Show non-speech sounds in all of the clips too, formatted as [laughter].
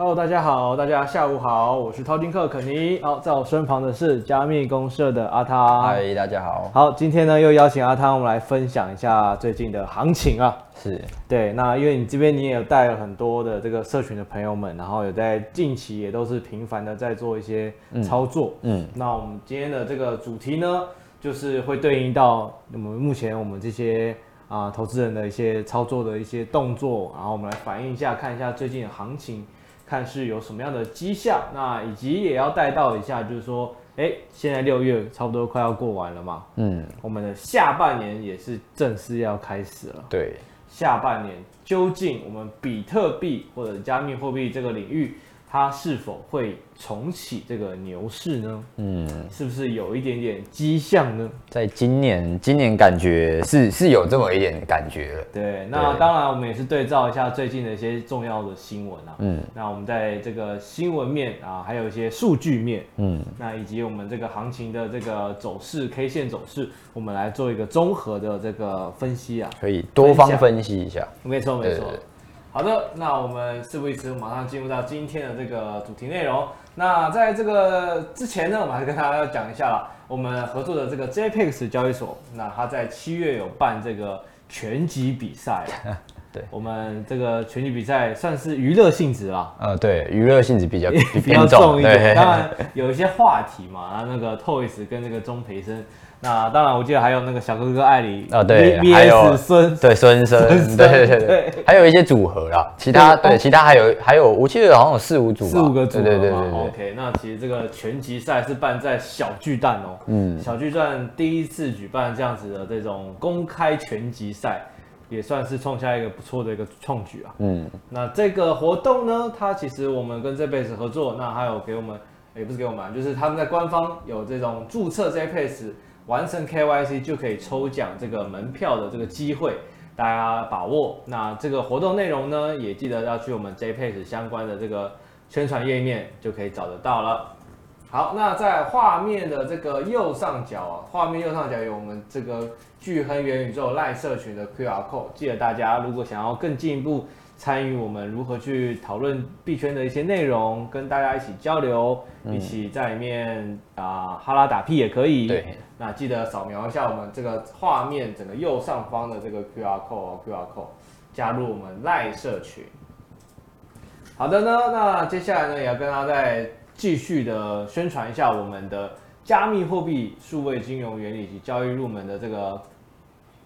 Hello，大家好，大家下午好，我是淘金客肯尼。好，在我身旁的是加密公社的阿汤。嗨，大家好。好，今天呢又邀请阿汤，我们来分享一下最近的行情啊。是对，那因为你这边你也有带了很多的这个社群的朋友们，然后有在近期也都是频繁的在做一些操作。嗯，嗯，那我们今天的这个主题呢，就是会对应到我们目前我们这些啊投资人的一些操作的一些动作，然后我们来反映一下，看一下最近的行情。看是有什么样的迹象，那以及也要带到一下，就是说，哎，现在六月差不多快要过完了嘛，嗯，我们的下半年也是正式要开始了。对，下半年究竟我们比特币或者加密货币这个领域，它是否会重启这个牛市呢？嗯，是不是有一点点迹象呢？在今年，今年感觉是是有这么一点感觉了。对，那当然我们也是对照一下最近的一些重要的新闻啊。嗯，那我们在这个新闻面啊，还有一些数据面，嗯，那以及我们这个行情的这个走势 K 线走势，我们来做一个综合的这个分析啊。可以多方分析一下。没错，没错。好的，那我们事不宜迟，马上进入到今天的这个主题内容。那在这个之前呢，我们还跟大家讲一下了，我们合作的这个 JPEX 交易所，那他在七月有办这个拳击比赛。[laughs] 对，我们这个拳击比赛算是娱乐性质啦。呃，对，娱乐性质比较 [laughs] 比较重一点。当然有一些话题嘛，然后那个 Toys 跟那个钟培生。那当然，我记得还有那个小哥哥艾里啊，对，还有孙，对孙生，对对对对，还有一些组合啦，其他对其他还有还有，我记得好像有四五组，四五个组合嘛。对对对 OK，那其实这个拳击赛是办在小巨蛋哦，嗯，小巨蛋第一次举办这样子的这种公开拳击赛，也算是创下一个不错的一个创举啊。嗯，那这个活动呢，它其实我们跟 JPEX 合作，那还有给我们，也不是给我们，就是他们在官方有这种注册 JPEX。完成 KYC 就可以抽奖这个门票的这个机会，大家把握。那这个活动内容呢，也记得要去我们 JPEX 相关的这个宣传页面就可以找得到了。好，那在画面的这个右上角啊，画面右上角有我们这个巨亨元宇宙 LINE 社群的 QR code，记得大家如果想要更进一步。参与我们如何去讨论币圈的一些内容，跟大家一起交流，嗯、一起在里面啊、呃、哈拉打屁也可以。对，那记得扫描一下我们这个画面整个右上方的这个 QR code，QR code 加入我们赖社群。好的呢，那接下来呢也要跟大家再继续的宣传一下我们的加密货币数位金融原理及交易入门的这个。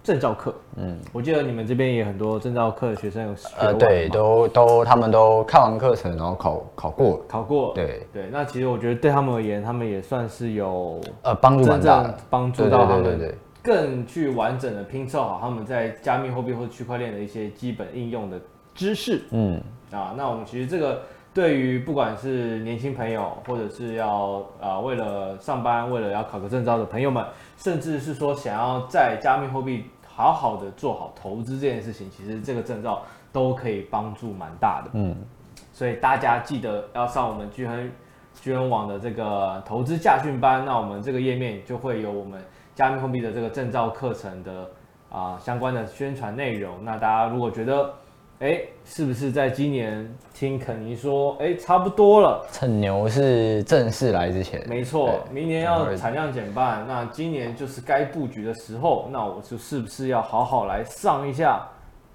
证照课，嗯，我记得你们这边也很多证照课的学生有，呃，对，都都他们都看完课程，然后考考过，考过，对。对。那其实我觉得对他们而言，他们也算是有呃帮助蛮大的，帮助到他们更去完整的拼凑好他们在加密货币或区块链的一些基本应用的知识，嗯。啊，那我们其实这个对于不管是年轻朋友，或者是要啊、呃、为了上班，为了要考个证照的朋友们。甚至是说想要在加密货币好好的做好投资这件事情，其实这个证照都可以帮助蛮大的。嗯，所以大家记得要上我们聚亨聚亨网的这个投资驾训班，那我们这个页面就会有我们加密货币的这个证照课程的啊、呃、相关的宣传内容。那大家如果觉得，哎，是不是在今年听肯尼说，哎，差不多了，趁牛是正式来之前，没错，明年要产量减半，那今年就是该布局的时候，那我就是不是要好好来上一下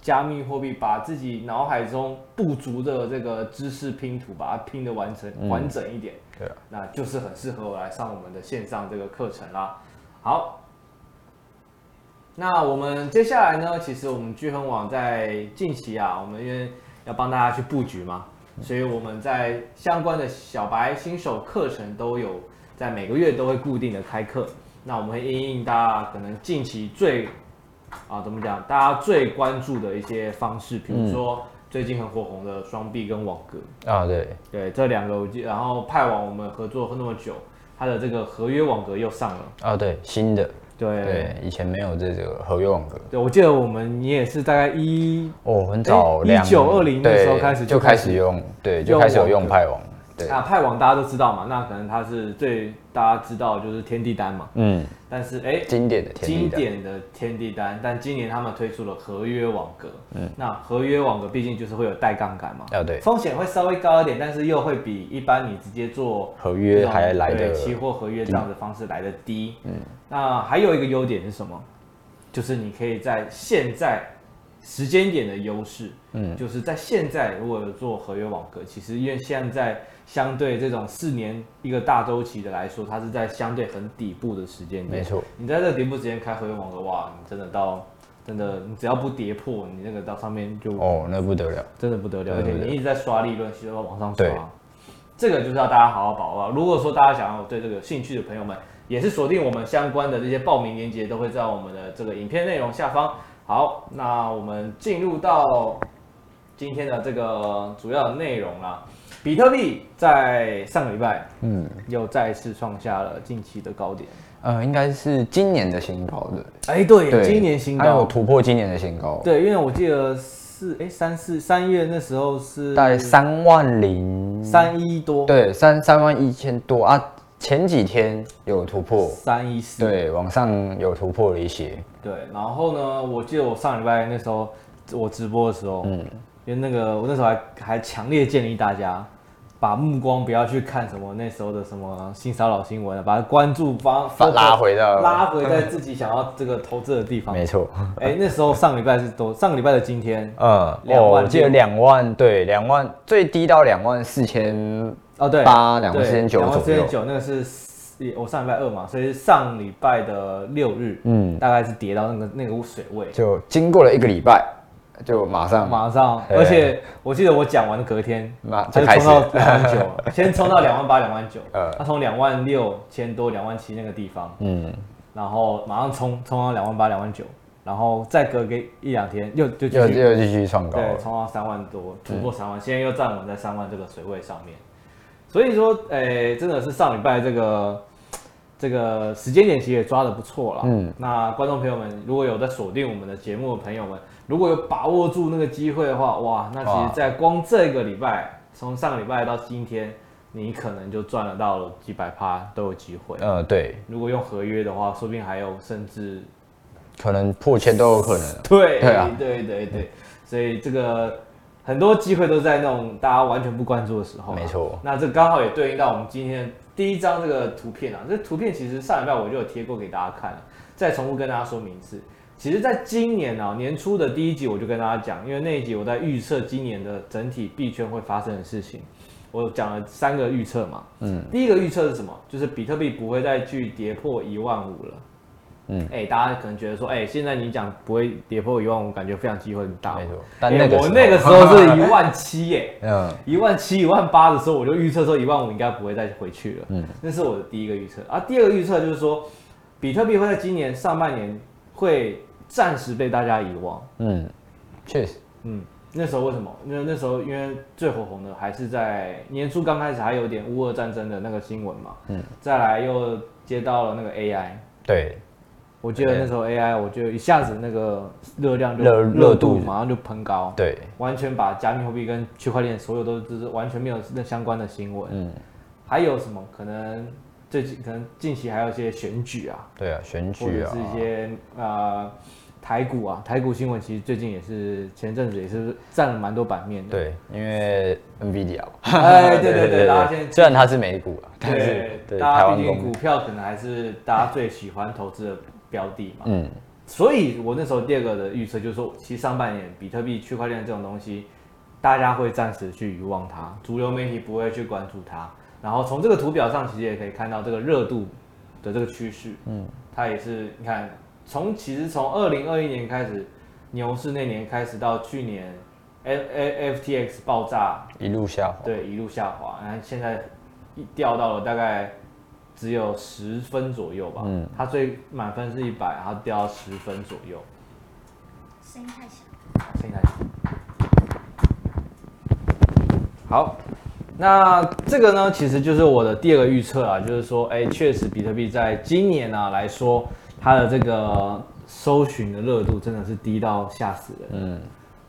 加密货币，把自己脑海中不足的这个知识拼图，把它拼得完成完整一点，对啊，那就是很适合我来上我们的线上这个课程啦。好。那我们接下来呢？其实我们聚恒网在近期啊，我们因为要帮大家去布局嘛，所以我们在相关的小白新手课程都有在每个月都会固定的开课。那我们会因应大家可能近期最啊怎么讲，大家最关注的一些方式，比如说最近很火红的双币跟网格啊，对对，这两个，然后派网我们合作那么久，它的这个合约网格又上了啊，对新的。对，对，以前没有这个合约网格。对，我记得我们你也是大概一哦，很早，一九二零的时候开始就开始用，对，就开始有用派网。对啊，派网大家都知道嘛，那可能它是最大家知道就是天地单嘛。嗯。但是哎，经典的天地，经典的天地单，但今年他们推出了合约网格。嗯。那合约网格毕竟就是会有带杠杆嘛。啊，对。风险会稍微高一点，但是又会比一般你直接做合约还来的期货合约这样的方式来的低。嗯。那还有一个优点是什么？就是你可以在现在。时间点的优势，嗯，就是在现在如果有做合约网格，其实因为现在相对这种四年一个大周期的来说，它是在相对很底部的时间点。没错，你在这个底部时间开合约网格，哇，你真的到真的，你只要不跌破，你那个到上面就哦，那不得了，真的不得了，而且你一直在刷利润，其实要往上刷。对，这个就是要大家好好把握。如果说大家想要对这个有兴趣的朋友们，也是锁定我们相关的这些报名链接，都会在我们的这个影片内容下方。好，那我们进入到今天的这个主要的内容啦。比特币在上个礼拜，嗯，又再次创下了近期的高点。呃，应该是今年的新高的。哎，对，对今年新高，还有突破今年的新高。对，因为我记得是哎三四三月那时候是大概三万零三一多，对，三三万一千多啊。前几天有突破三一四，对，往上有突破了一些。对，然后呢，我记得我上礼拜那时候我直播的时候，嗯，因为那个我那时候还还强烈建议大家把目光不要去看什么那时候的什么性骚扰新闻，把它关注方拉回到拉回在自己想要这个投资的地方。没错，哎，那时候上礼拜是多上个礼拜的今天，嗯，两万，我记得两万，对，两万最低到两万四千。哦，对，八两万四千九，两万四千九，那个是我上礼拜二嘛，所以是上礼拜的六日，嗯，大概是跌到那个那个水位，就经过了一个礼拜，就马上马上，而且我记得我讲完的隔天，马就冲到两万九，[laughs] 先冲到两万八、两万九，呃，他从两万六千多、两万七那个地方，嗯，然后马上冲冲到两万八、两万九，然后再隔个一两天又就又又继续创高，对，冲到三万多，突破三万，现在又站稳在三万这个水位上面。所以说，诶、欸，真的是上礼拜这个这个时间点其实也抓的不错了。嗯，那观众朋友们，如果有在锁定我们的节目的朋友们，如果有把握住那个机会的话，哇，那其实，在光这个礼拜，从上个礼拜到今天，你可能就赚了到了几百趴都有机会。嗯，对。如果用合约的话，说不定还有甚至可能破千都有可能。对，对啊，对对对，所以这个。很多机会都在那种大家完全不关注的时候，没错。那这刚好也对应到我们今天第一张这个图片啊，这图片其实上礼拜我就有贴过给大家看了，再重复跟大家说明一次。其实，在今年啊年初的第一集我就跟大家讲，因为那一集我在预测今年的整体币圈会发生的事情，我讲了三个预测嘛。嗯。第一个预测是什么？就是比特币不会再去跌破一万五了。嗯，哎、欸，大家可能觉得说，哎、欸，现在你讲不会跌破一万五，感觉非常机会很大。没错，但那个、欸、我那个时候是 [laughs] 一万七，耶，嗯，一万七、一万八的时候，我就预测说一万五应该不会再回去了。嗯，那是我的第一个预测。啊，第二个预测就是说，比特币会在今年上半年会暂时被大家遗忘。嗯，确实。嗯，那时候为什么？因为那时候因为最火红的还是在年初刚开始还有点乌俄战争的那个新闻嘛。嗯，再来又接到了那个 AI。对。我记得那时候 AI，我就一下子那个热量就热热度马上就喷高，对，完全把加密货币跟区块链所有都就是完全没有那相关的新闻。嗯，还有什么可能最近可能近期还有一些选举啊？对啊，选举啊，或者是一些呃台股啊，台股新闻其实最近也是前阵子也是占了蛮多版面的。对，因为 NVIDIA 哎，对对对，大家现在虽然它是美股啊，但是对大家毕竟股票可能还是大家最喜欢投资的。标的嘛，嗯，所以我那时候第二个的预测就是说，其实上半年比特币、区块链这种东西，大家会暂时去遗忘它，主流媒体不会去关注它。然后从这个图表上，其实也可以看到这个热度的这个趋势，嗯，它也是你看，从其实从二零二一年开始牛市那年开始到去年 F F T X 爆炸，一路下滑，对，一路下滑，然后现在一掉到了大概。只有十分左右吧，嗯，它最满分是一百，然后掉到十分左右。声音太小，声音太小。好，那这个呢，其实就是我的第二个预测啊，就是说，哎，确实比特币在今年啊来说，它的这个搜寻的热度真的是低到吓死人。嗯，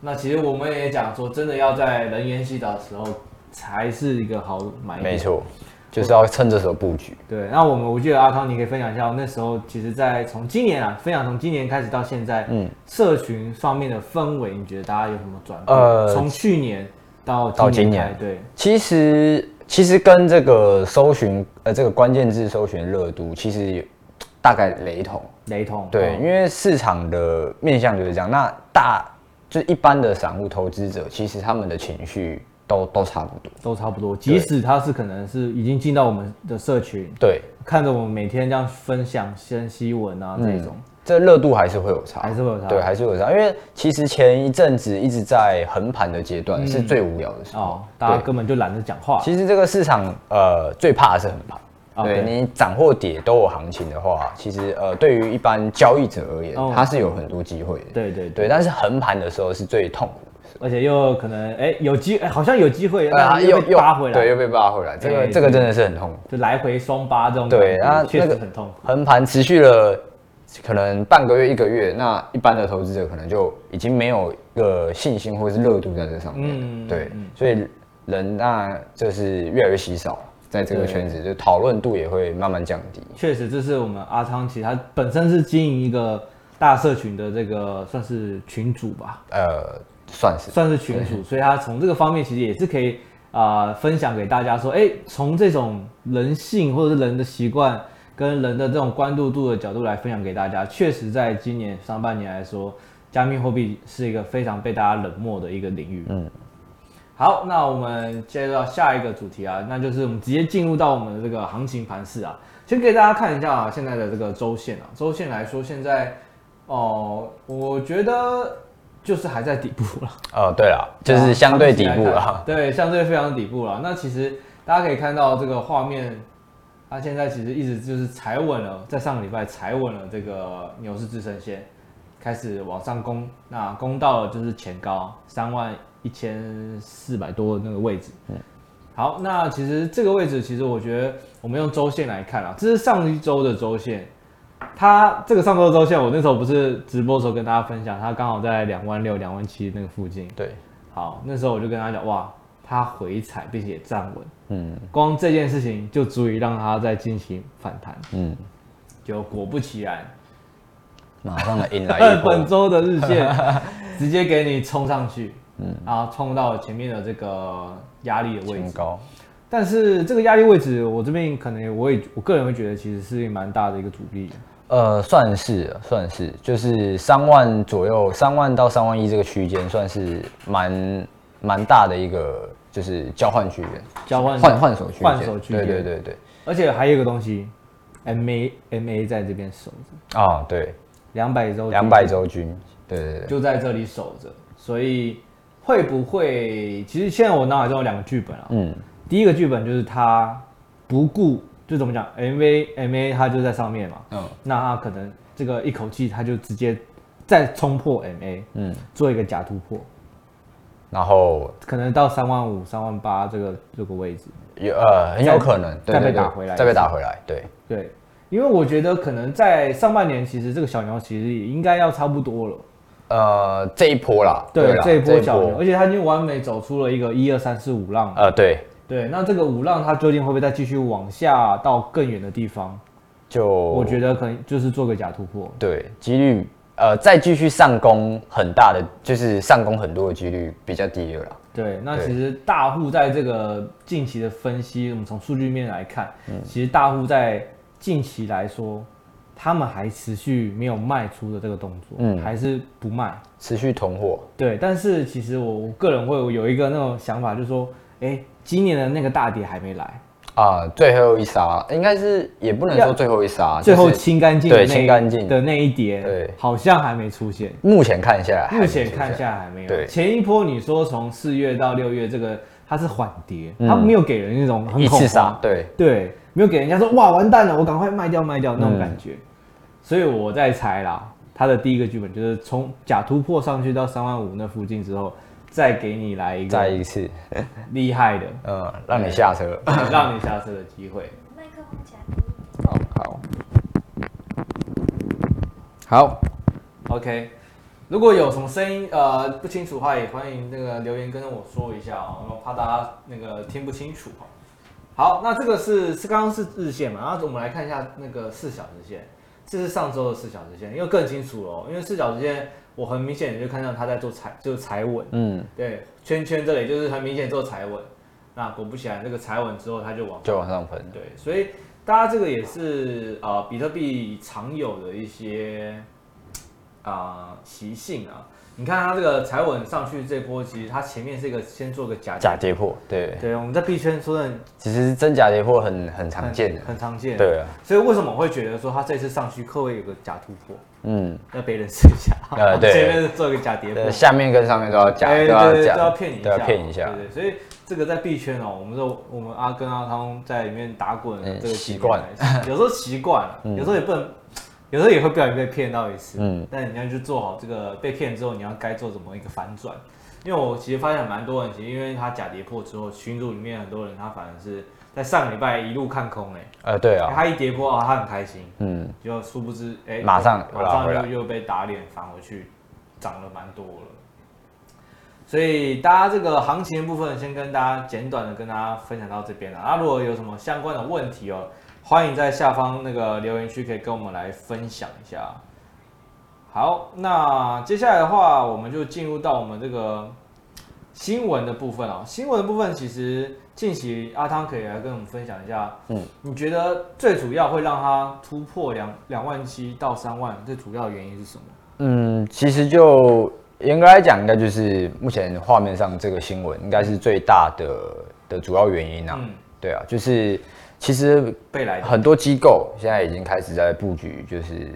那其实我们也讲说，真的要在人烟稀少的时候。才是一个好买。没错，就是要趁这时候布局。对，那我们我记得阿康，你可以分享一下，那时候其实，在从今年啊，分享从今年开始到现在，嗯，社群方面的氛围，你觉得大家有什么转变？呃，从去年到到今年，对，其实其实跟这个搜寻呃这个关键字搜寻热度，其实大概雷同。雷同。对，因为市场的面向就是这样。那大就一般的散户投资者，其实他们的情绪。都都差不多，都差不多。即使他是可能是已经进到我们的社群，对，看着我们每天这样分享分析文啊，这种，嗯、这热度还是会有差，还是会有差，对，还是会有差。因为其实前一阵子一直在横盘的阶段，是最无聊的时候，哦，大家根本就懒得讲话。其实这个市场呃最怕的是横盘。对，你涨或跌都有行情的话，其实呃，对于一般交易者而言，它是有很多机会的。对对对，但是横盘的时候是最痛苦的，而且又可能哎有机哎好像有机会，啊又又扒回来，对，又被扒回来，这个这个真的是很痛，就来回双扒这种，对，那确实很痛苦。横盘持续了可能半个月一个月，那一般的投资者可能就已经没有一个信心或是热度在这上面，嗯，对，所以人那就是越来越稀少。在这个圈子，就讨论度也会慢慢降低。确实，这是我们阿昌，其实他本身是经营一个大社群的这个算是群主吧。呃，算是算是群主，所以他从这个方面其实也是可以啊、呃、分享给大家说，哎，从这种人性或者是人的习惯跟人的这种关注度的角度来分享给大家。确实，在今年上半年来说，加密货币是一个非常被大家冷漠的一个领域。嗯。好，那我们接着到下一个主题啊，那就是我们直接进入到我们的这个行情盘势啊，先给大家看一下啊，现在的这个周线啊，周线来说，现在哦，我觉得就是还在底部了。哦，对了，就是相对底部了。对，相对非常底部了。那其实大家可以看到这个画面，它现在其实一直就是踩稳了，在上个礼拜踩稳了这个牛市支撑线，开始往上攻，那攻到了就是前高三万。一千四百多的那个位置，嗯，好，那其实这个位置，其实我觉得我们用周线来看啊，这是上一周的周线，它这个上周的周线，我那时候不是直播的时候跟大家分享，它刚好在两万六、两万七那个附近，对，好，那时候我就跟他讲，哇，它回踩并且站稳，嗯，光这件事情就足以让它再进行反弹，嗯，就果不其然，马上来迎来 [laughs] 本周的日线 [laughs] 直接给你冲上去。嗯，然后冲到前面的这个压力的位置，高，但是这个压力位置，我这边可能我也我个人会觉得，其实是蛮大的一个阻力。呃，算是算是，就是三万左右，三万到三万一这个区间，算是蛮蛮大的一个，就是交换区间，交换换换手区间，换手区间，对对对对。而且还有一个东西，MA MA 在这边守着啊，对，两百周两百周均，对对对，就在这里守着，所以。会不会？其实现在我脑海中有两个剧本啊。嗯，第一个剧本就是他不顾，就怎么讲，MA MA 他就在上面嘛。嗯，那他可能这个一口气他就直接再冲破 MA，嗯，做一个假突破，然后可能到三万五、三万八这个这个位置，有呃很有可能再被打回来，再被打回来。对对，因为我觉得可能在上半年，其实这个小牛其实也应该要差不多了。呃，这一波啦，对，对啦这一波小牛，而且他已经完美走出了一个一二三四五浪。呃，对，对，那这个五浪它究竟会不会再继续往下到更远的地方？就我觉得可能就是做个假突破。对，几率呃再继续上攻很大的，就是上攻很多的几率比较低了啦。对，那其实大户在这个近期的分析，我们从数据面来看，嗯，其实大户在近期来说。他们还持续没有卖出的这个动作，嗯，还是不卖，持续囤货。对，但是其实我我个人会有一个那种想法，就是说，哎，今年的那个大跌还没来。啊，最后一杀，应该是也不能说最后一杀，最后清干净，对，清干净。的那一跌，对，好像还没出现。目前看下来，目前看下来还没有。对，前一波你说从四月到六月，这个它是缓跌，它没有给人那种很恐慌，对。对，没有给人家说哇完蛋了，我赶快卖掉卖掉那种感觉。所以我在猜啦，它的第一个剧本就是从假突破上去到三万五那附近之后，再给你来一个再一次。厉害的，嗯，让你下车，让你下车的机会。麦克风假好，好，好，OK。如果有什么声音呃不清楚的话，也欢迎那个留言跟我说一下哦，我怕大家那个听不清楚。哈。好，那这个是是刚刚是日线嘛，然后我们来看一下那个四小时线，这是上周的四小时线，因为更清楚哦，因为四小时线我很明显就看到他在做踩，就是踩稳，嗯，对，圈圈这里就是很明显做踩稳，那果不其然，这个踩稳之后它就往就往上喷，对，所以大家这个也是呃比特币常有的一些。啊，习性啊，你看它这个踩稳上去这波，其实它前面是一个先做个假假跌破，对。对，我们在币圈说的，其实真假跌破很很常见的，很常见，对啊，所以为什么我会觉得说它这次上去可能有个假突破？嗯，要别人试一下，[laughs] 呃，对，前面是做一个假跌破，下面跟上面都要假，对对对，都要骗你一下，都要骗一下，对对，所以这个在币圈哦，我们说我们阿根阿汤在里面打滚这个习惯，有时候习惯了，[laughs] 有时候也不能。有时候也会不小心被骗到一次，嗯，但你要去做好这个被骗之后，你要该做怎么一个反转？因为我其实发现蛮多人，其实因为他假跌破之后，群组里面很多人他反而是在上个礼拜一路看空哎，呃，对啊，他一跌破啊，他很开心，嗯，就殊不知哎，马上马上又又被打脸返回去，涨了蛮多了。所以大家这个行情的部分，先跟大家简短的跟大家分享到这边了。那如果有什么相关的问题哦。欢迎在下方那个留言区可以跟我们来分享一下。好，那接下来的话，我们就进入到我们这个新闻的部分哦。新闻的部分，其实近期阿汤可以来跟我们分享一下。嗯，你觉得最主要会让它突破两两万七到三万，最主要的原因是什么？嗯，其实就严格来讲，应该就是目前画面上这个新闻，应该是最大的的主要原因啊。嗯，对啊，就是。其实，很多机构现在已经开始在布局，就是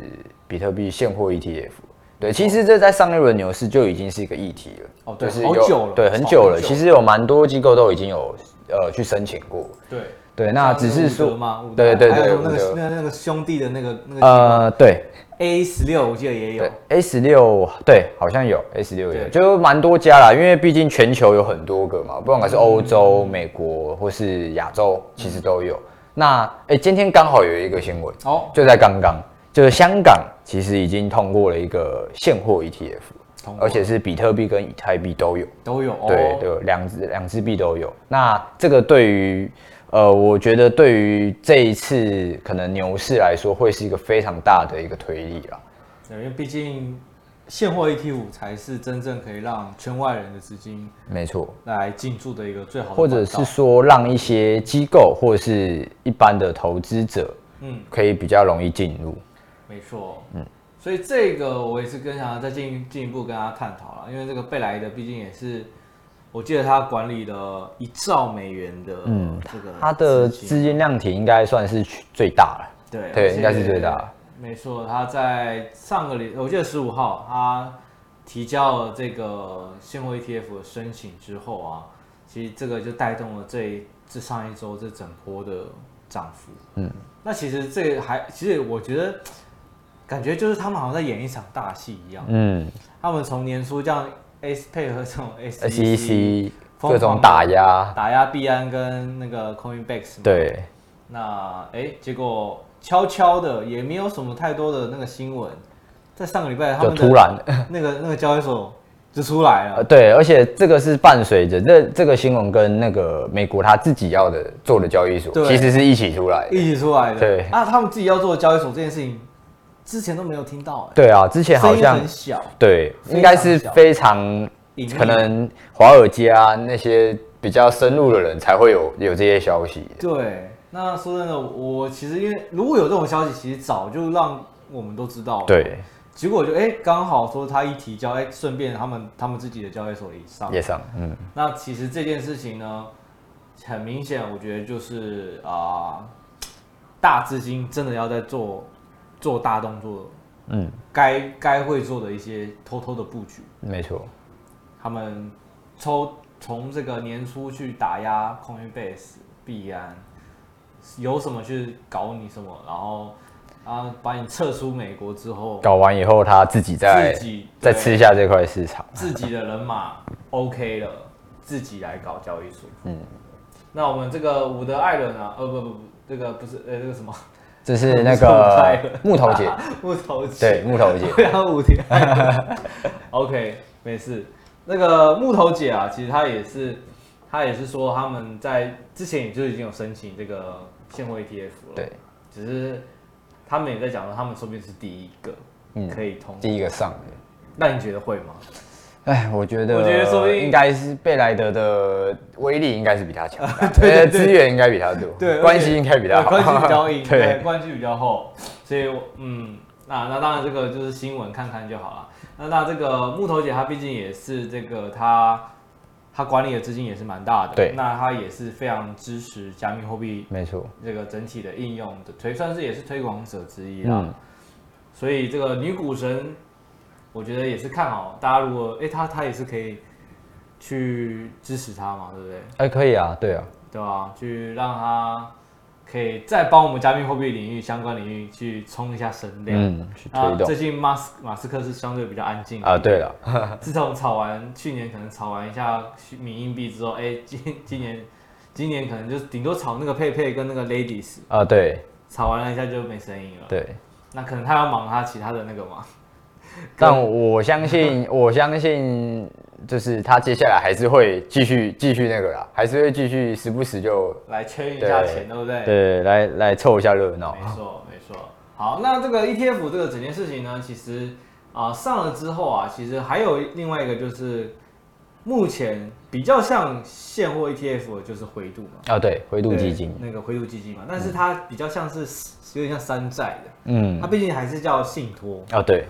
比特币现货 ETF。对，其实这在上一轮牛市就已经是一个议题了。哦，对，就是好久了，对，很久了。其实有蛮多机构都已经有呃去申请过。对对，那只是说，对对对，还有那个那那个兄弟的那个那个呃，对，A 十六我记得也有，A 十六对，好像有 A 十六有，就蛮多家啦，因为毕竟全球有很多个嘛，不管是欧洲、美国或是亚洲，其实都有。那哎、欸，今天刚好有一个新闻哦，就在刚刚，就是香港其实已经通过了一个现货 ETF，而且是比特币跟以太币都有，都有，对对，两只两只币都有。那这个对于呃，我觉得对于这一次可能牛市来说，会是一个非常大的一个推力啦。因为毕竟。现货 ET 五才是真正可以让圈外人的资金，没错，来进驻的一个最好的，或者是说让一些机构或者是一般的投资者，嗯，可以比较容易进入。没错，嗯，所以这个我也是跟想要再进进一步跟大家探讨了，因为这个贝莱德毕竟也是，我记得他管理的一兆美元的，嗯，这个他的资金量体应该算是最大了，对对，应该是最大。没错，他在上个礼，我记得十五号，他提交了这个现货 ETF 的申请之后啊，其实这个就带动了这这上一周这整波的涨幅。嗯，那其实这个还，其实我觉得感觉就是他们好像在演一场大戏一样。嗯，他们从年初这样 S 配合这种 SEC 各种打压，打压币安跟那个 Coinbase。对，那哎，结果。悄悄的，也没有什么太多的那个新闻，在上个礼拜他们突然那个那个交易所就出来了。对，而且这个是伴随着这这个新闻跟那个美国他自己要的做的交易所，其实是一起出来，一起出来的。对啊，他们自己要做的交易所这件事情，之前都没有听到。对啊，之前好像很小。对，应该是非常可能华尔街啊那些比较深入的人才会有有这些消息。对。那说真的，我其实因为如果有这种消息，其实早就让我们都知道了。对。结果就哎，刚好说他一提交，哎，顺便他们他们自己的交易所也上。也上。嗯。那其实这件事情呢，很明显，我觉得就是啊、呃，大资金真的要在做做大动作。嗯。该该会做的一些偷偷的布局。没错。他们抽从这个年初去打压 Coinbase、币安。有什么去搞你什么，然后啊，把你撤出美国之后，搞完以后他自己再自己再吃下这块市场，自己的人马 OK 了，自己来搞交易所。嗯，那我们这个伍德艾伦啊，呃不不不，这个不是呃这个什么？这是 [laughs] 那个木头姐，[laughs] 木头姐，对，木头姐，[laughs] 对啊，五天。OK，没事。那个木头姐啊，其实她也是，她也是说他们在之前也就已经有申请这个现货 ETF 了。对，只是他们也在讲说，他们说不定是第一个可以通、嗯，第一个上的。那你觉得会吗？哎，我觉得，我觉得说不定应该是贝莱德的威力应该是比他强，[laughs] 对，资源应该比他多，对，关系应该比他好，关系比较硬，[laughs] 对，关系比较厚，所以，嗯，那那当然这个就是新闻看看就好了。那那这个木头姐她毕竟也是这个她她管理的资金也是蛮大的，对，那他也是非常支持加密货币，没错，这个整体的应用的推算是也是推广者之一嗯，所以这个女股神。我觉得也是看好大家，如果哎，他他也是可以去支持他嘛，对不对？哎，可以啊，对啊，对吧？去让他可以再帮我们加密货币领域相关领域去冲一下声量，嗯，去推动。最近马斯马斯克是相对比较安静啊，对了，[laughs] 自从炒完去年可能炒完一下米硬币之后，哎，今今年今年可能就顶多炒那个佩佩跟那个 Ladies 啊，对，炒完了一下就没声音了，对，那可能他要忙他其他的那个嘛。但我相信，[laughs] 我相信，就是他接下来还是会继续继续那个啦，还是会继续时不时就来圈一下钱，对不对？对，来来凑一下热闹。没错，没错。好，那这个 ETF 这个整件事情呢，其实啊、呃、上了之后啊，其实还有另外一个就是，目前比较像现货 ETF 的就是回度嘛。啊，对，回度基金。那个回度基金嘛，但是它比较像是有点像山寨的，嗯，它毕竟还是叫信托。啊，对。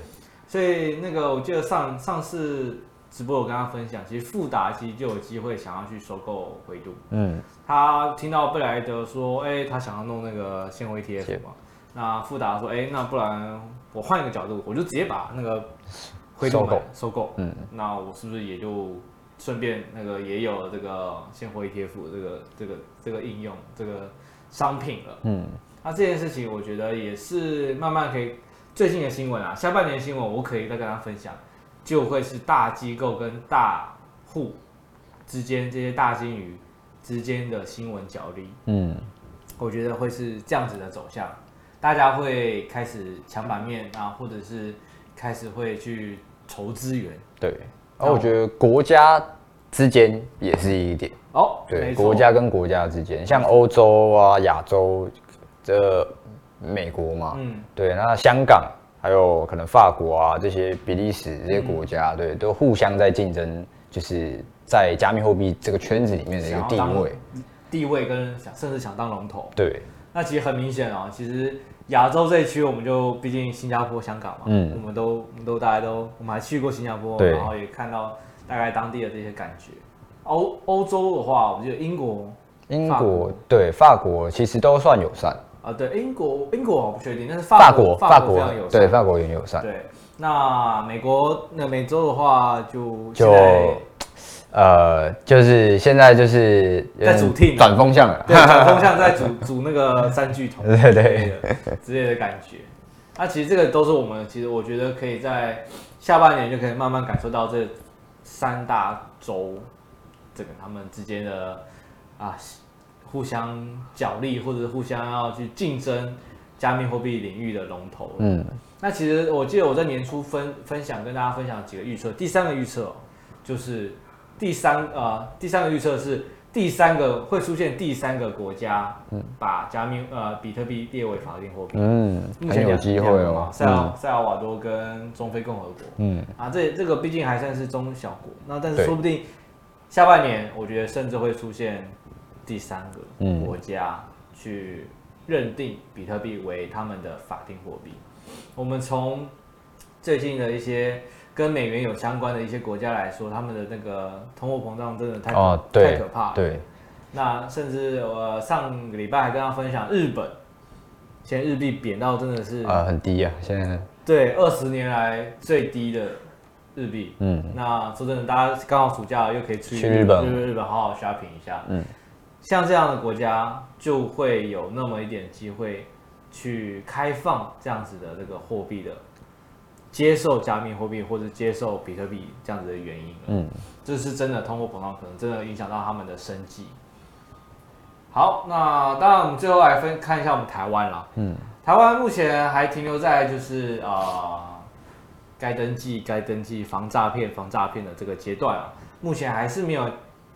所以那个，我记得上上次直播我跟他分享，其实富达其实就有机会想要去收购灰度。嗯，他听到贝莱德说，哎、欸，他想要弄那个现货 ETF 嘛，那富达说，哎、欸，那不然我换一个角度，我就直接把那个灰度收购。收购。嗯，那我是不是也就顺便那个也有了这个现货 ETF 这个这个这个应用这个商品了？嗯，那这件事情我觉得也是慢慢可以。最近的新闻啊，下半年新闻我可以再跟大家分享，就会是大机构跟大户之间这些大金鱼之间的新闻角力。嗯，我觉得会是这样子的走向，大家会开始抢版面啊，或者是开始会去筹资源。对，然后我觉得国家之间也是一点哦，对，国家跟国家之间，像欧洲啊、亚洲这。美国嘛，嗯，对，那香港还有可能法国啊这些比利时这些国家，嗯、对，都互相在竞争，就是在加密货币这个圈子里面的一个地位，地位跟想甚至想当龙头。对，那其实很明显啊，其实亚洲这一区，我们就毕竟新加坡、香港嘛，嗯，我们都我们都大家都我们还去过新加坡，然后也看到大概当地的这些感觉。欧欧洲的话，我觉得英国、英国对法国其实都算友善。啊，对，英国英国我不确定，但是法国法国非常友善，对，法国也友善。对，那美国那美洲的话就就呃，就是现在就是在主题转风向了，对，转风向在 [laughs] 组组那个三巨头，对对之类的感觉。那其实这个都是我们其实我觉得可以在下半年就可以慢慢感受到这三大洲这个他们之间的啊。互相角力，或者是互相要去竞争加密货币领域的龙头。嗯，那其实我记得我在年初分分享跟大家分享几个预测，第三个预测就是第三呃第三个预测是第三个会出现第三个国家，嗯，把加密呃比特币列为法定货币。嗯，很有机会哦。塞尔塞尔瓦多跟中非共和国。嗯，啊这这个毕竟还算是中小国，那但是说不定下半年我觉得甚至会出现。第三个国家去认定比特币为他们的法定货币。我们从最近的一些跟美元有相关的一些国家来说，他们的那个通货膨胀真的太太可怕了。对，那甚至我上个礼拜还跟他分享，日本现在日币贬到真的是啊很低啊，现在对二十年来最低的日币。嗯，那说真的，大家刚好暑假又可以去日本，去日本好好 shopping 一下。嗯。像这样的国家就会有那么一点机会去开放这样子的这个货币的接受加密货币或者接受比特币这样子的原因。嗯，这是真的通货膨胀可能真的影响到他们的生计。好，那当然我们最后来分看一下我们台湾啦。嗯，台湾目前还停留在就是啊，该登记该登记防诈骗防诈骗的这个阶段啊，目前还是没有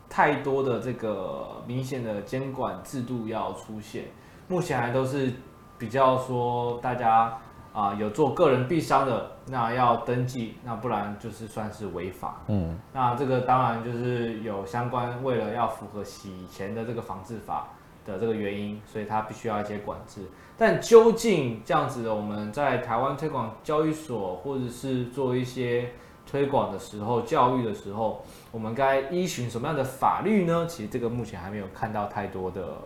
太多的这个明显的监管制度要出现，目前还都是比较说大家啊有做个人币商的，那要登记，那不然就是算是违法。嗯，那这个当然就是有相关，为了要符合洗钱的这个防治法的这个原因，所以它必须要一些管制。但究竟这样子的，我们在台湾推广交易所，或者是做一些推广的时候、教育的时候，我们该依循什么样的法律呢？其实这个目前还没有看到太多的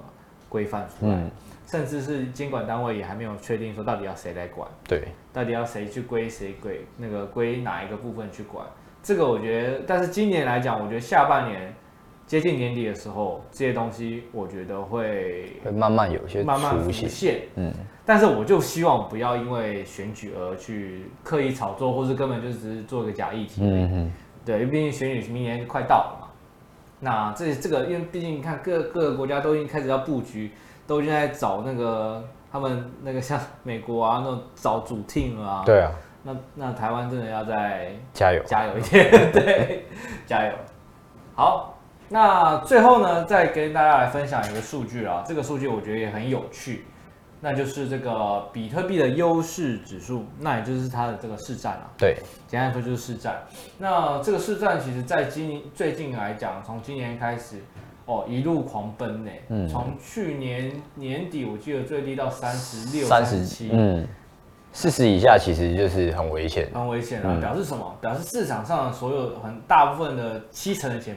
规范出来，嗯、甚至是监管单位也还没有确定说到底要谁来管。对，到底要谁去归谁归那个归哪一个部分去管？这个我觉得，但是今年来讲，我觉得下半年。接近年底的时候，这些东西我觉得会会慢慢有一些慢慢浮现，嗯，但是我就希望不要因为选举而去刻意炒作，或是根本就只是做一个假议题，嗯嗯，对，因为毕竟选举明年快到了嘛，那这这个因为毕竟你看各各个国家都已经开始要布局，都已经在找那个他们那个像美国啊那种找主 team 啊，对啊，那那台湾真的要再加油。加油一点，对，[laughs] 加油，好。那最后呢，再跟大家来分享一个数据啊，这个数据我觉得也很有趣，那就是这个比特币的优势指数，那也就是它的这个市占啊。对，简单来说就是市占。那这个市占其实在今最近来讲，从今年开始哦一路狂奔呢，嗯，从去年年底我记得最低到三十六、三十七，嗯，四十以下其实就是很危险，很危险啊，嗯、表示什么？表示市场上所有很大部分的七成的钱。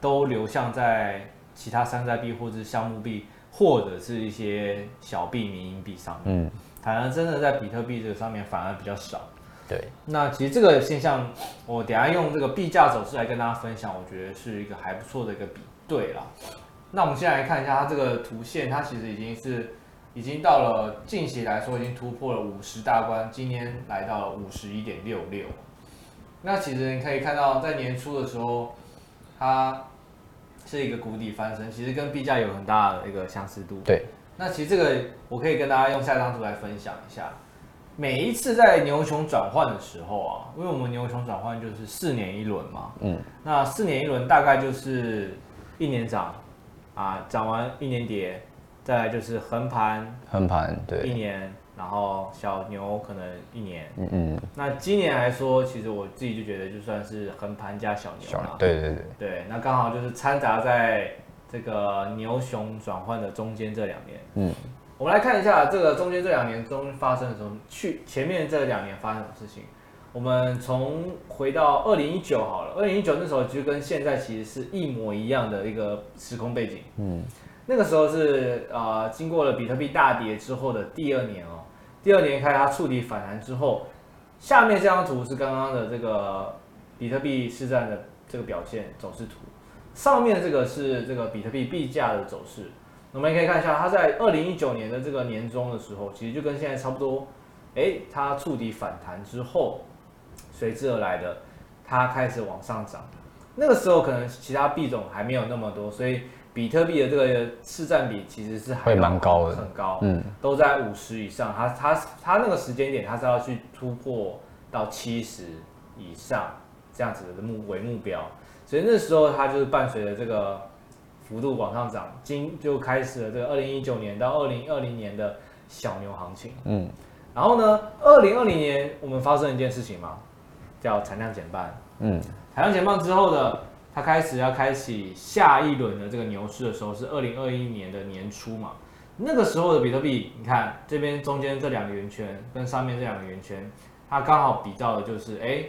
都流向在其他山寨币或者是项目币，或者是一些小币、民营币上面。嗯，反而真的在比特币这个上面反而比较少。对，那其实这个现象，我等下用这个币价走势来跟大家分享，我觉得是一个还不错的一个比对啦。那我们现在来看一下它这个图线，它其实已经是已经到了近期来说已经突破了五十大关，今天来到了五十一点六六。那其实你可以看到，在年初的时候，它是一个谷底翻身，其实跟币价有很大的一个相似度。对，那其实这个我可以跟大家用下张图来分享一下。每一次在牛熊转换的时候啊，因为我们牛熊转换就是四年一轮嘛，嗯，那四年一轮大概就是一年涨，啊，涨完一年跌，再来就是横盘，横盘，对，一年。然后小牛可能一年，嗯嗯，那今年来说，其实我自己就觉得就算是横盘加小牛了，对对对，对，那刚好就是掺杂在这个牛熊转换的中间这两年，嗯，我们来看一下这个中间这两年中发生了什么，去前面这两年发生什么事情，我们从回到二零一九好了，二零一九那时候其实跟现在其实是一模一样的一个时空背景，嗯。那个时候是呃，经过了比特币大跌之后的第二年哦，第二年开始它触底反弹之后，下面这张图是刚刚的这个比特币市占的这个表现走势图，上面这个是这个比特币币价的走势，我们也可以看一下，它在二零一九年的这个年中的时候，其实就跟现在差不多，诶，它触底反弹之后，随之而来的，它开始往上涨，那个时候可能其他币种还没有那么多，所以。比特币的这个市占比其实是还蛮高的，很高，嗯，都在五十以上。它它它那个时间点，它是要去突破到七十以上这样子的目为目标，所以那时候它就是伴随着这个幅度往上涨，今就开始了这个二零一九年到二零二零年的小牛行情，嗯，然后呢，二零二零年我们发生一件事情嘛，叫产量减半，嗯，产量减半之后的。它开始要开启下一轮的这个牛市的时候，是二零二一年的年初嘛？那个时候的比特币，你看这边中间这两个圆圈跟上面这两个圆圈，它刚好比较的就是，哎，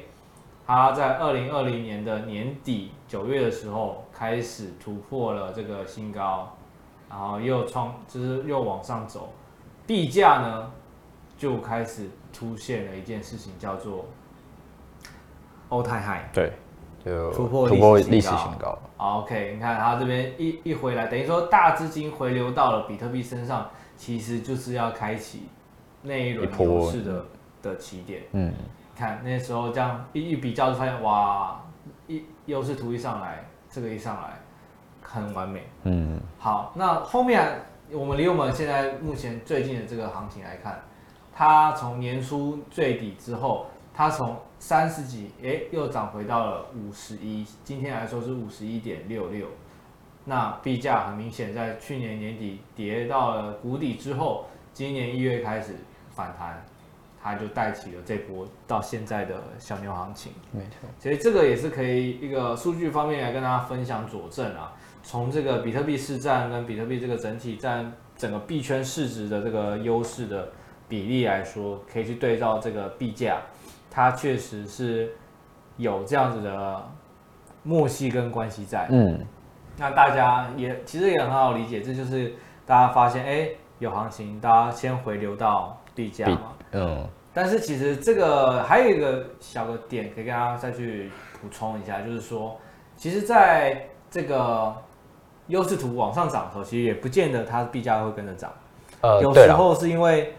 它在二零二零年的年底九月的时候开始突破了这个新高，然后又创，就是又往上走，币价呢就开始出现了一件事情，叫做 All Time High。对。就突破历史新高。OK，你看它这边一一回来，等于说大资金回流到了比特币身上，其实就是要开启那一轮牛市的的起点。嗯，看那时候这样一一比较，就发现哇，一优势图一上来，这个一上来很完美。嗯，好，那后面我们离我们现在目前最近的这个行情来看，它从年初最底之后，它从三十几，哎，又涨回到了五十一，今天来说是五十一点六六。那币价很明显，在去年年底跌到了谷底之后，今年一月开始反弹，它就带起了这波到现在的小牛行情。没错，所以这个也是可以一个数据方面来跟大家分享佐证啊。从这个比特币市占跟比特币这个整体占整个币圈市值的这个优势的比例来说，可以去对照这个币价，它确实是有这样子的默契跟关系在。嗯。那大家也其实也很好理解，这就是大家发现，哎，有行情，大家先回流到币价嘛。嗯。但是其实这个还有一个小的点，可以跟大家再去补充一下，就是说，其实在这个优势图往上涨的时候，其实也不见得它币价会跟着涨。呃，有时候是因为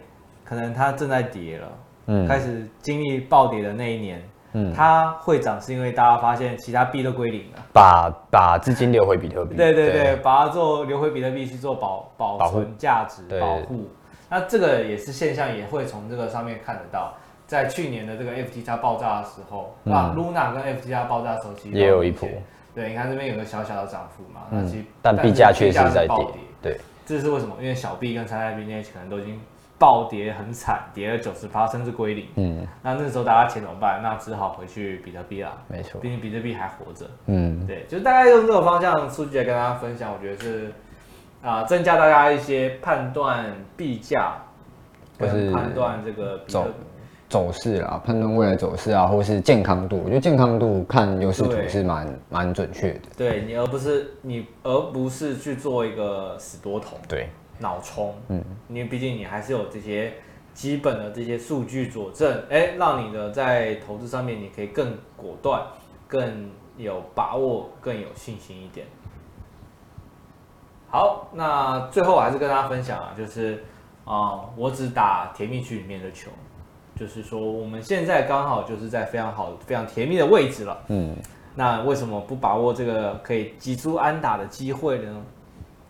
可能它正在跌了，嗯，开始经历暴跌的那一年。嗯，它会涨是因为大家发现其他币都归零了，把把资金流回比特币。对对对，对把它做流回比特币去做保保存价值保护。那这个也是现象，也会从这个上面看得到。在去年的这个 FTX 爆炸的时候，嗯、啊，Luna 跟 FTX 爆炸的时候，其实也有一波。对，你看这边有个小小的涨幅嘛，嗯、那其实但币价确实在跌。对，这是为什么？因为小币跟山寨币那些可能都已经。暴跌很惨，跌了九十趴，甚至归零。嗯，那那时候大家钱怎么办？那只好回去比特币啦。没错，毕竟比特币还活着。嗯，对，就是大概用这种方向数据来跟大家分享，我觉得是啊、呃，增加大家一些判断币价，跟判断这个走走势啊，判断未来走势啊，或是健康度。我觉得健康度看优势图是蛮蛮准确的。对你，而不是你，而不是去做一个死多头。对。脑冲，嗯，因为毕竟你还是有这些基本的这些数据佐证，哎、欸，让你的在投资上面你可以更果断、更有把握、更有信心一点。好，那最后还是跟大家分享啊，就是啊、呃，我只打甜蜜区里面的球，就是说我们现在刚好就是在非常好、非常甜蜜的位置了，嗯，那为什么不把握这个可以击出安打的机会呢？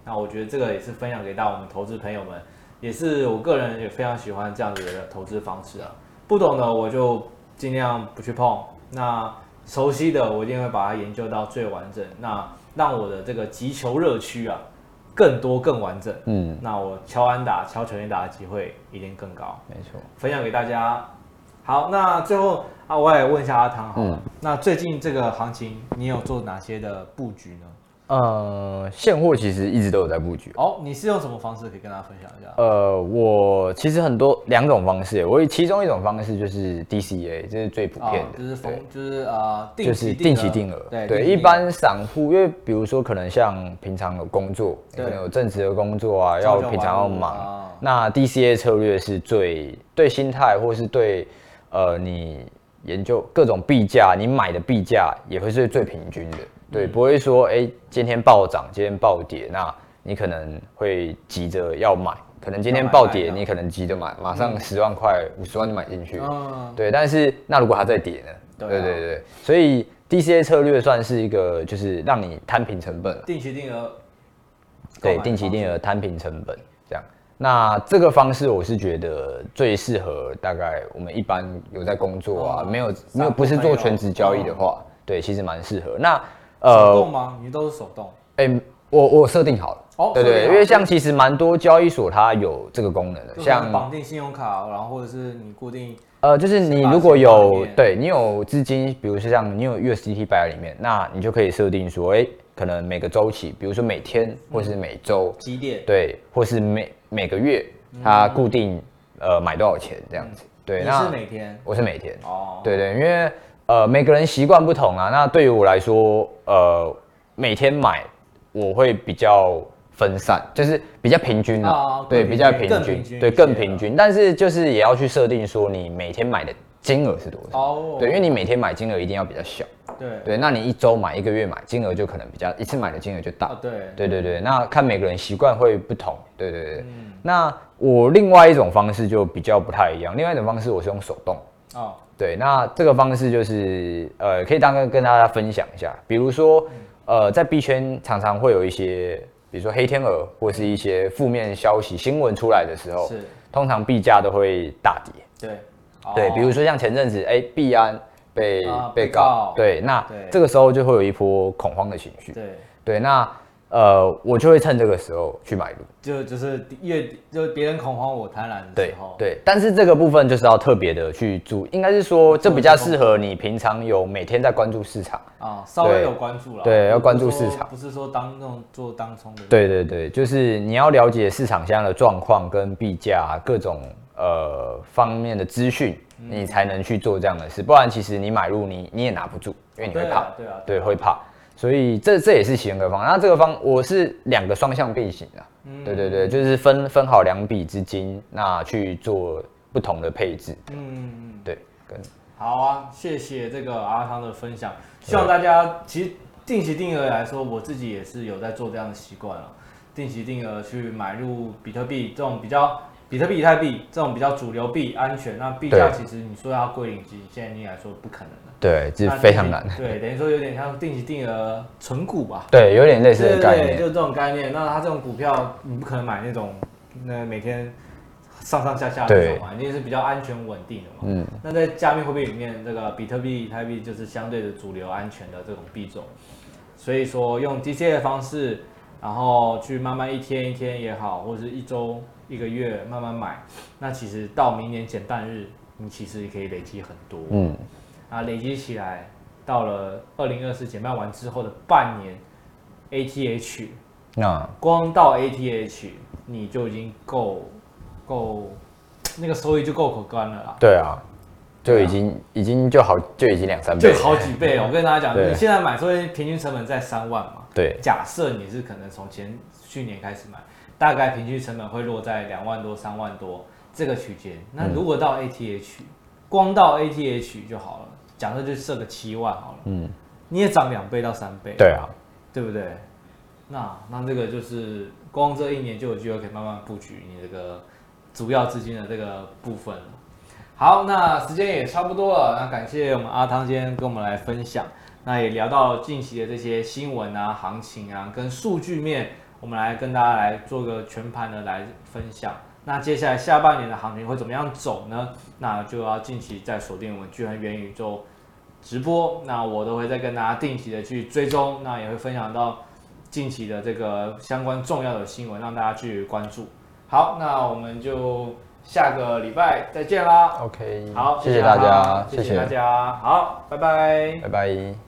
那我觉得这个也是分享给到我们投资朋友们，也是我个人也非常喜欢这样子的投资方式啊。不懂的我就尽量不去碰，那熟悉的我一定会把它研究到最完整，那让我的这个击球热区啊更多更完整。嗯，那我敲安打、敲全垒打的机会一定更高。没错，分享给大家。好，那最后啊，我也问一下阿汤好了，嗯，那最近这个行情你有做哪些的布局呢？呃，现货其实一直都有在布局。哦，你是用什么方式可以跟大家分享一下？呃，我其实很多两种方式，我其中一种方式就是 DCA，这是最普遍的，哦、就是对就是呃，就是定期定额。对对，一般散户，因为比如说可能像平常有工作，对可能有正职的工作啊，要平常要忙，啊、那 DCA 策略是最对心态，或是对呃你研究各种币价，你买的币价也会是最平均的。对，不会说，哎，今天暴涨，今天暴跌，那你可能会急着要买，可能今天暴跌，你可能急着买，马上十万块、五十万就买进去。对，但是那如果它再跌呢？对对对，所以 DCA 策略算是一个，就是让你摊平成本，定期定额。对，定期定额摊平成本，这样。那这个方式我是觉得最适合，大概我们一般有在工作啊，没有没有不是做全职交易的话，对，其实蛮适合。那手动吗？你都是手动？哎，我我设定好了。哦，对对，因为像其实蛮多交易所它有这个功能的，像绑定信用卡，然后或者是你固定。呃，就是你如果有对你有资金，比如说像你有 USDT 摆在里面，那你就可以设定说，哎，可能每个周期，比如说每天或是每周几点？对，或是每每个月，它固定呃买多少钱这样子。对，那是每天？我是每天。哦，对对，因为。呃，每个人习惯不同啊。那对于我来说，呃，每天买我会比较分散，就是比较平均啊。对，比较平均，对，更平均。但是就是也要去设定说，你每天买的金额是多少？哦。对，因为你每天买金额一定要比较小。对。对，那你一周买，一个月买，金额就可能比较一次买的金额就大。对。对对对，那看每个人习惯会不同。对对对。嗯。那我另外一种方式就比较不太一样。另外一种方式我是用手动。哦。对，那这个方式就是，呃，可以当跟跟大家分享一下，比如说，呃，在币圈常常会有一些，比如说黑天鹅或是一些负面消息新闻出来的时候，是通常币价都会大跌。对，对，比如说像前阵子，哎，币安被被告，对，那这个时候就会有一波恐慌的情绪。对，对，那。呃，我就会趁这个时候去买入，就就是越就别人恐慌，我贪婪的时候。对对，但是这个部分就是要特别的去注意，应该是说这比较适合你平常有每天在关注市场啊，稍微有关注了。对，要关注市场，不是说当那种做当冲的。对对对，就是你要了解市场现在的状况跟币价各种呃方面的资讯，你才能去做这样的事，不然其实你买入你你也拿不住，因为你会怕，对啊，对，会怕。所以这这也是其中一个方，那这个方我是两个双向并行的，嗯，对对对，就是分分好两笔资金，那去做不同的配置，嗯嗯对，跟好啊，谢谢这个阿汤的分享，希望大家其实定期定额来说，我自己也是有在做这样的习惯了，定期定额去买入比特币这种比较。比特币、以太币这种比较主流币，安全，那币价其实你说要归零，其实现在你来说不可能的。对，这是非常难。对，等于说有点像定期定额存股吧。对，有点类似的概念。对，就是这种概念。那它这种股票，你不可能买那种那每天上上下下的那种嘛，一定是比较安全稳定的嘛。嗯。那在加密货币里面，这个比特币、以太币就是相对的主流、安全的这种币种。所以说，用 DCA 的方式，然后去慢慢一天一天也好，或者是一周。一个月慢慢买，那其实到明年减半日，你其实也可以累积很多。嗯，啊，累积起来，到了二零二四减半完之后的半年，ATH，那光到 ATH 你就已经够够那个收益就够可观了啦。对啊，就已经、啊、已经就好就已经两三倍，就好几倍哦。我跟大家讲，你现在买，所以平均成本在三万嘛。对，假设你是可能从前去年开始买。大概平均成本会落在两万多、三万多这个区间。那如果到 ATH，、嗯、光到 ATH 就好了，假设就设个七万好了，嗯，你也涨两倍到三倍，对啊，对不对？那那这个就是光这一年就有机会可以慢慢布局你这个主要资金的这个部分了。好，那时间也差不多了，那感谢我们阿汤今天跟我们来分享，那也聊到近期的这些新闻啊、行情啊跟数据面。我们来跟大家来做个全盘的来分享。那接下来下半年的行情会怎么样走呢？那就要近期再锁定我们巨亨元宇宙直播。那我都会再跟大家定期的去追踪，那也会分享到近期的这个相关重要的新闻，让大家去关注。好，那我们就下个礼拜再见啦。OK，好，谢谢大家，谢谢大家，好，拜拜，拜拜。